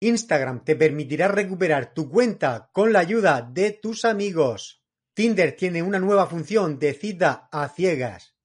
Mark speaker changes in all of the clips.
Speaker 1: Instagram te permitirá recuperar tu cuenta con la ayuda de tus amigos. Tinder tiene una nueva función de cita a ciegas.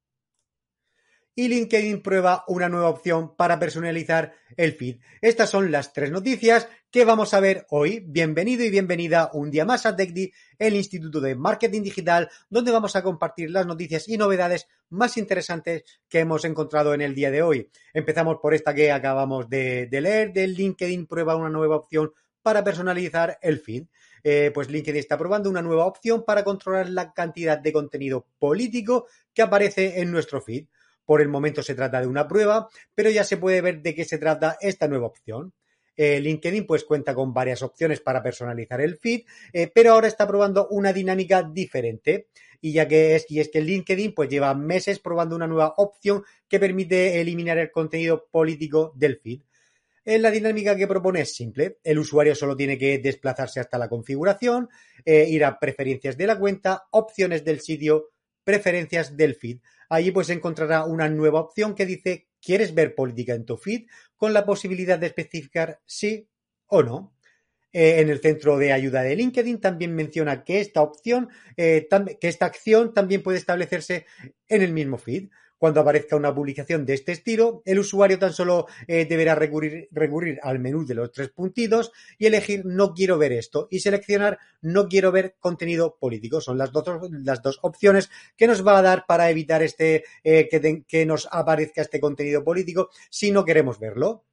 Speaker 1: Y LinkedIn prueba una nueva opción para personalizar el feed. Estas son las tres noticias que vamos a ver hoy. Bienvenido y bienvenida un día más a TechDi, el Instituto de Marketing Digital, donde vamos a compartir las noticias y novedades más interesantes que hemos encontrado en el día de hoy. Empezamos por esta que acabamos de, leer, del LinkedIn prueba una nueva opción para personalizar el feed. Eh, pues LinkedIn está probando una nueva opción para controlar la cantidad de contenido político que aparece en nuestro feed. Por el momento se trata de una prueba, pero ya se puede ver de qué se trata esta nueva opción. Eh, LinkedIn pues cuenta con varias opciones para personalizar el feed, eh, pero ahora está probando una dinámica diferente. Y ya que es, y es que LinkedIn pues lleva meses probando una nueva opción que permite eliminar el contenido político del feed. Eh, la dinámica que propone es simple. El usuario solo tiene que desplazarse hasta la configuración, ir a preferencias de la cuenta, opciones del sitio, preferencias del feed. Allí pues encontrará una nueva opción que dice ¿quieres ver política en tu feed? con la posibilidad de especificar sí o no. Eh, en el centro de ayuda de LinkedIn también menciona que esta opción, eh, que esta acción también puede establecerse en el mismo feed. Cuando aparezca una publicación de este estilo, el usuario tan solo eh, deberá recurrir, al menú de los tres puntitos y elegir no quiero ver esto y seleccionar no quiero ver contenido político. Son las dos, las dos opciones que nos va a dar para evitar este, eh, que, que nos aparezca este contenido político si no queremos verlo.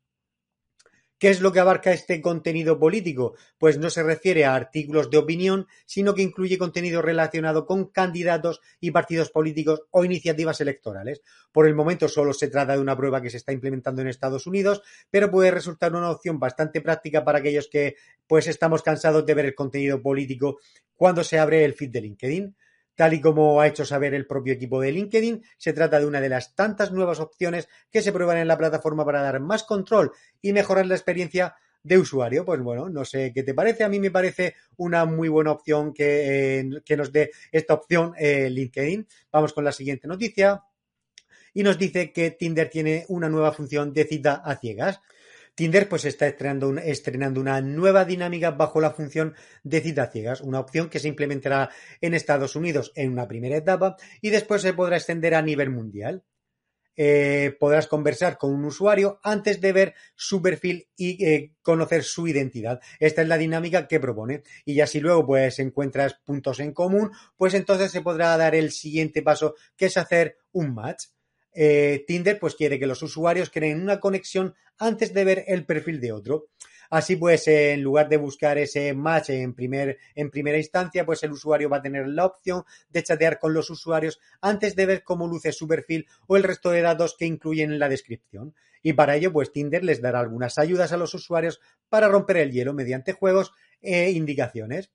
Speaker 1: ¿Qué es lo que abarca este contenido político? Pues no se refiere a artículos de opinión, sino que incluye contenido relacionado con candidatos y partidos políticos o iniciativas electorales. Por el momento solo se trata de una prueba que se está implementando en Estados Unidos, pero puede resultar una opción bastante práctica para aquellos que pues estamos cansados de ver el contenido político cuando se abre el feed de LinkedIn. Tal y como ha hecho saber el propio equipo de LinkedIn, se trata de una de las tantas nuevas opciones que se prueban en la plataforma para dar más control y mejorar la experiencia de usuario. Pues bueno, no sé qué te parece. A mí me parece una muy buena opción que, eh, nos dé esta opción eh, LinkedIn. Vamos con la siguiente noticia. Y nos dice que Tinder tiene una nueva función de cita a ciegas. Tinder pues está estrenando, una nueva dinámica bajo la función de cita ciegas, una opción que se implementará en Estados Unidos en una primera etapa y después se podrá extender a nivel mundial. Eh, podrás conversar con un usuario antes de ver su perfil y eh, conocer su identidad. Esta es la dinámica que propone. Y ya si luego pues encuentras puntos en común, pues entonces se podrá dar el siguiente paso, que es hacer un match. Eh, Tinder pues quiere que los usuarios creen una conexión antes de ver el perfil de otro. Así pues, en lugar de buscar ese match en, primer, en primera instancia, pues el usuario va a tener la opción de chatear con los usuarios antes de ver cómo luce su perfil o el resto de datos que incluyen en la descripción. Y para ello, pues Tinder les dará algunas ayudas a los usuarios para romper el hielo mediante juegos e indicaciones.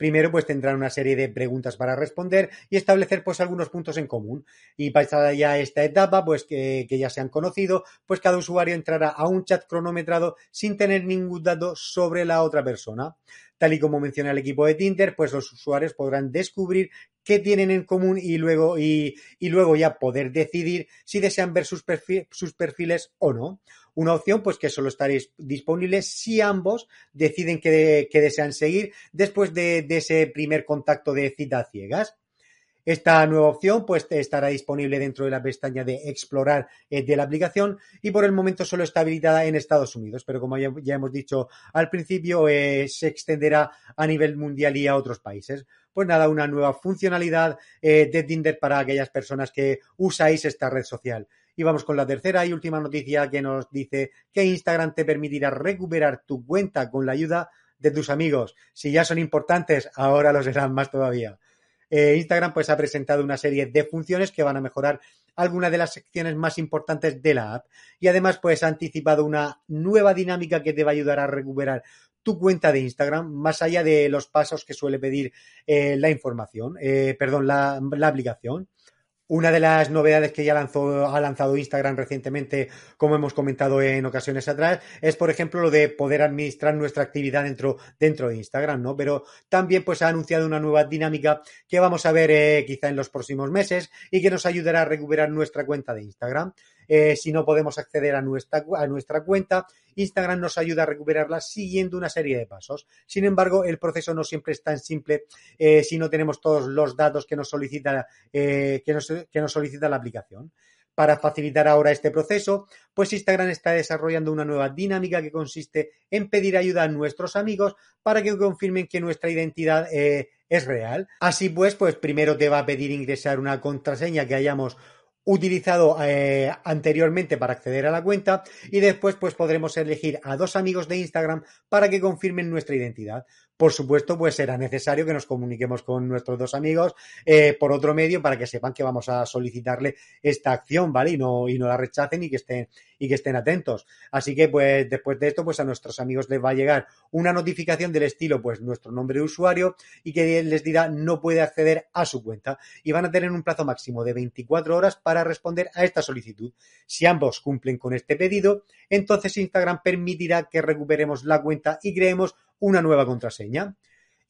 Speaker 1: Primero, pues tendrán una serie de preguntas para responder y establecer pues algunos puntos en común. Y pasada ya esta etapa, pues que, ya se han conocido, pues cada usuario entrará a un chat cronometrado sin tener ningún dato sobre la otra persona. Tal y como menciona el equipo de Tinder, pues los usuarios podrán descubrir qué tienen en común y luego, y, luego ya poder decidir si desean ver sus, sus perfiles o no. Una opción pues que solo estaréis disponible si ambos deciden que, desean seguir después de, de, ese primer contacto de cita ciegas. Esta nueva opción pues, estará disponible dentro de la pestaña de explorar eh, de la aplicación y por el momento solo está habilitada en Estados Unidos, pero como ya, hemos dicho al principio, eh, se extenderá a nivel mundial y a otros países. Pues nada, una nueva funcionalidad eh, de Tinder para aquellas personas que usáis esta red social. Y vamos con la tercera y última noticia que nos dice que Instagram te permitirá recuperar tu cuenta con la ayuda de tus amigos. Si ya son importantes, ahora lo serán más todavía. Eh, Instagram pues ha presentado una serie de funciones que van a mejorar algunas de las secciones más importantes de la app y además pues ha anticipado una nueva dinámica que te va a ayudar a recuperar tu cuenta de Instagram, más allá de los pasos que suele pedir eh, la información, eh, perdón, la, la aplicación. Una de las novedades que ya ha lanzado Instagram recientemente, como hemos comentado en ocasiones atrás, es, por ejemplo, lo de poder administrar nuestra actividad dentro, dentro de Instagram, ¿no? Pero también pues ha anunciado una nueva dinámica que vamos a ver eh, quizá en los próximos meses y que nos ayudará a recuperar nuestra cuenta de Instagram. Eh, si no podemos acceder a nuestra, a nuestra cuenta, Instagram nos ayuda a recuperarla siguiendo una serie de pasos. Sin embargo, el proceso no siempre es tan simple eh, si no tenemos todos los datos que nos solicita, eh, que nos, solicita la aplicación. Para facilitar ahora este proceso, pues Instagram está desarrollando una nueva dinámica que consiste en pedir ayuda a nuestros amigos para que confirmen que nuestra identidad es real. Así pues, pues primero te va a pedir ingresar una contraseña que hayamos utilizado eh, anteriormente para acceder a la cuenta y después pues podremos elegir a dos amigos de Instagram para que confirmen nuestra identidad. Por supuesto, pues será necesario que nos comuniquemos con nuestros dos amigos eh, por otro medio para que sepan que vamos a solicitarle esta acción, ¿vale? Y no, y no la rechacen y que estén, y que estén atentos. Así que, pues, después de esto, pues a nuestros amigos les va a llegar una notificación del estilo, pues, nuestro nombre de usuario y que les dirá no puede acceder a su cuenta. Y van a tener un plazo máximo de 24 horas para responder a esta solicitud. Si ambos cumplen con este pedido, entonces Instagram permitirá que recuperemos la cuenta y creemos una nueva contraseña.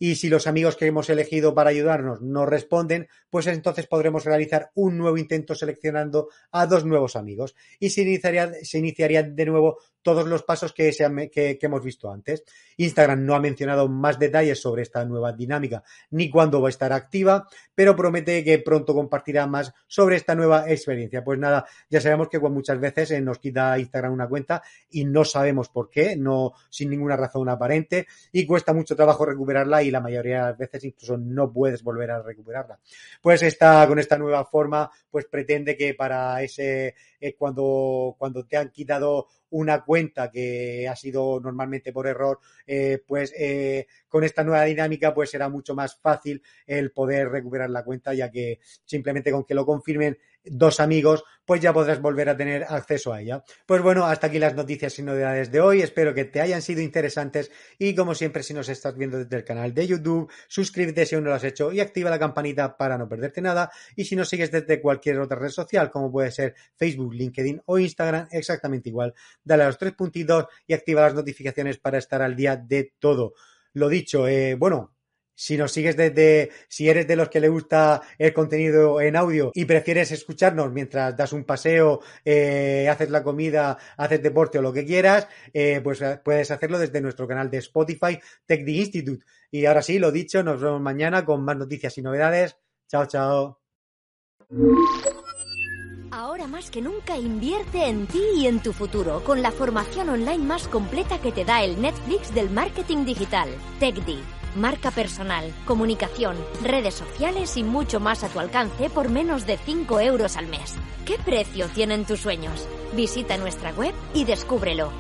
Speaker 1: Y si los amigos que hemos elegido para ayudarnos no responden, pues entonces podremos realizar un nuevo intento seleccionando a dos nuevos amigos y se iniciaría, se iniciaría de nuevo todos los pasos que, se que, hemos visto antes. Instagram no ha mencionado más detalles sobre esta nueva dinámica ni cuándo va a estar activa, pero promete que pronto compartirá más sobre esta nueva experiencia. Pues nada, ya sabemos que muchas veces eh, nos quita Instagram una cuenta y no sabemos por qué, no sin ninguna razón aparente y cuesta mucho trabajo recuperarla y la mayoría de las veces incluso no puedes volver a recuperarla. Pues esta, con esta nueva forma, pues pretende que para ese, eh, cuando, cuando te han quitado una cuenta que ha sido normalmente por error, eh, pues eh, con esta nueva dinámica pues será mucho más fácil el poder recuperar la cuenta, ya que simplemente con que lo confirmen dos amigos, pues ya podrás volver a tener acceso a ella. Pues bueno, hasta aquí las noticias y novedades de hoy. Espero que te hayan sido interesantes y como siempre, si nos estás viendo desde el canal de YouTube, suscríbete si aún no lo has hecho y activa la campanita para no perderte nada. Y si nos sigues desde cualquier otra red social, como puede ser Facebook, LinkedIn o Instagram, exactamente igual, dale a los tres puntitos y activa las notificaciones para estar al día de todo. Lo dicho, eh, bueno, si nos sigues desde, si eres de los que le gusta el contenido en audio y prefieres escucharnos mientras das un paseo, eh, haces la comida, haces deporte o lo que quieras, eh, pues eh, puedes hacerlo desde nuestro canal de Spotify, Tech Institute. Y ahora sí, lo dicho, nos vemos mañana con más noticias y novedades. Chao, chao.
Speaker 2: Ahora más que nunca invierte en ti y en tu futuro con la formación online más completa que te da el Netflix del marketing digital, TechD marca personal, comunicación, redes sociales y mucho más a tu alcance por menos de 5 euros al mes. ¿Qué precio tienen tus sueños? Visita nuestra web y descúbrelo.